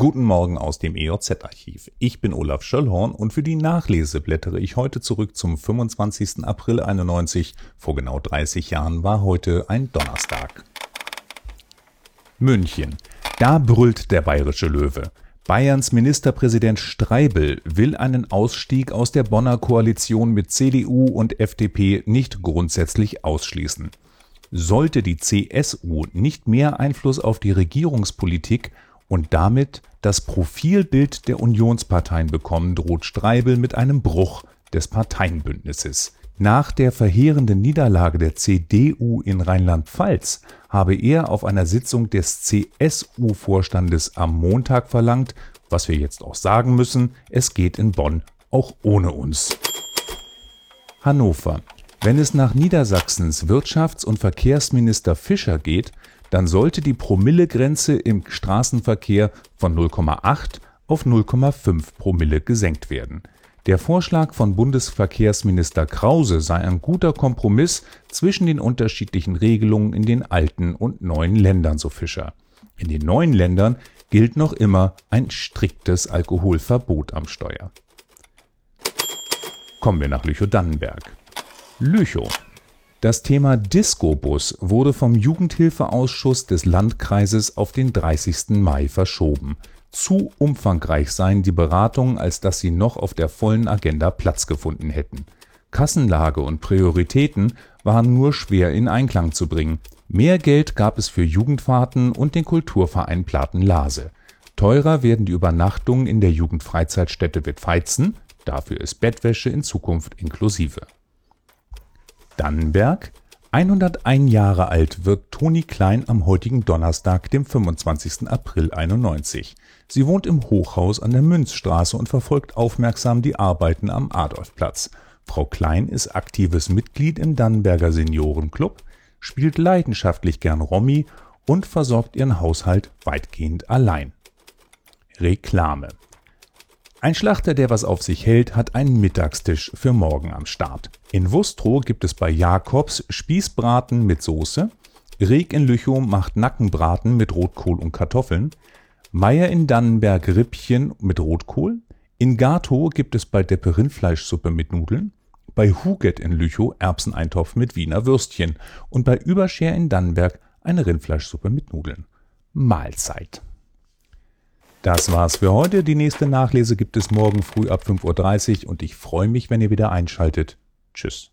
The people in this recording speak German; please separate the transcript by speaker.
Speaker 1: Guten Morgen aus dem EOZ-Archiv. Ich bin Olaf Schöllhorn und für die Nachlese blättere ich heute zurück zum 25. April 91. Vor genau 30 Jahren war heute ein Donnerstag. München. Da brüllt der bayerische Löwe. Bayerns Ministerpräsident Streibel will einen Ausstieg aus der Bonner Koalition mit CDU und FDP nicht grundsätzlich ausschließen. Sollte die CSU nicht mehr Einfluss auf die Regierungspolitik und damit das Profilbild der Unionsparteien bekommen, droht Streibel mit einem Bruch des Parteienbündnisses. Nach der verheerenden Niederlage der CDU in Rheinland-Pfalz habe er auf einer Sitzung des CSU-Vorstandes am Montag verlangt, was wir jetzt auch sagen müssen, es geht in Bonn auch ohne uns. Hannover. Wenn es nach Niedersachsens Wirtschafts- und Verkehrsminister Fischer geht, dann sollte die Promillegrenze im Straßenverkehr von 0,8 auf 0,5 Promille gesenkt werden. Der Vorschlag von Bundesverkehrsminister Krause sei ein guter Kompromiss zwischen den unterschiedlichen Regelungen in den alten und neuen Ländern, so Fischer. In den neuen Ländern gilt noch immer ein striktes Alkoholverbot am Steuer. Kommen wir nach Lüchow-Dannenberg. Lüchow das Thema Disco-Bus wurde vom Jugendhilfeausschuss des Landkreises auf den 30. Mai verschoben. Zu umfangreich seien die Beratungen, als dass sie noch auf der vollen Agenda Platz gefunden hätten. Kassenlage und Prioritäten waren nur schwer in Einklang zu bringen. Mehr Geld gab es für Jugendfahrten und den Kulturverein Platen-Lase. Teurer werden die Übernachtungen in der Jugendfreizeitstätte Wittfeizen, dafür ist Bettwäsche in Zukunft inklusive. Dannenberg. 101 Jahre alt wird Toni Klein am heutigen Donnerstag, dem 25. April 91. Sie wohnt im Hochhaus an der Münzstraße und verfolgt aufmerksam die Arbeiten am Adolfplatz. Frau Klein ist aktives Mitglied im Dannenberger Seniorenclub, spielt leidenschaftlich gern Romy und versorgt ihren Haushalt weitgehend allein. Reklame ein Schlachter, der was auf sich hält, hat einen Mittagstisch für morgen am Start. In Wustrow gibt es bei Jakobs Spießbraten mit Soße, Reg in Lüchow macht Nackenbraten mit Rotkohl und Kartoffeln, Meier in Dannenberg Rippchen mit Rotkohl, in Gatow gibt es bei Deppe Rindfleischsuppe mit Nudeln, bei Huget in Lüchow Erbseneintopf mit Wiener Würstchen und bei Überscher in Dannenberg eine Rindfleischsuppe mit Nudeln. Mahlzeit. Das war's für heute. Die nächste Nachlese gibt es morgen früh ab 5.30 Uhr und ich freue mich, wenn ihr wieder einschaltet. Tschüss.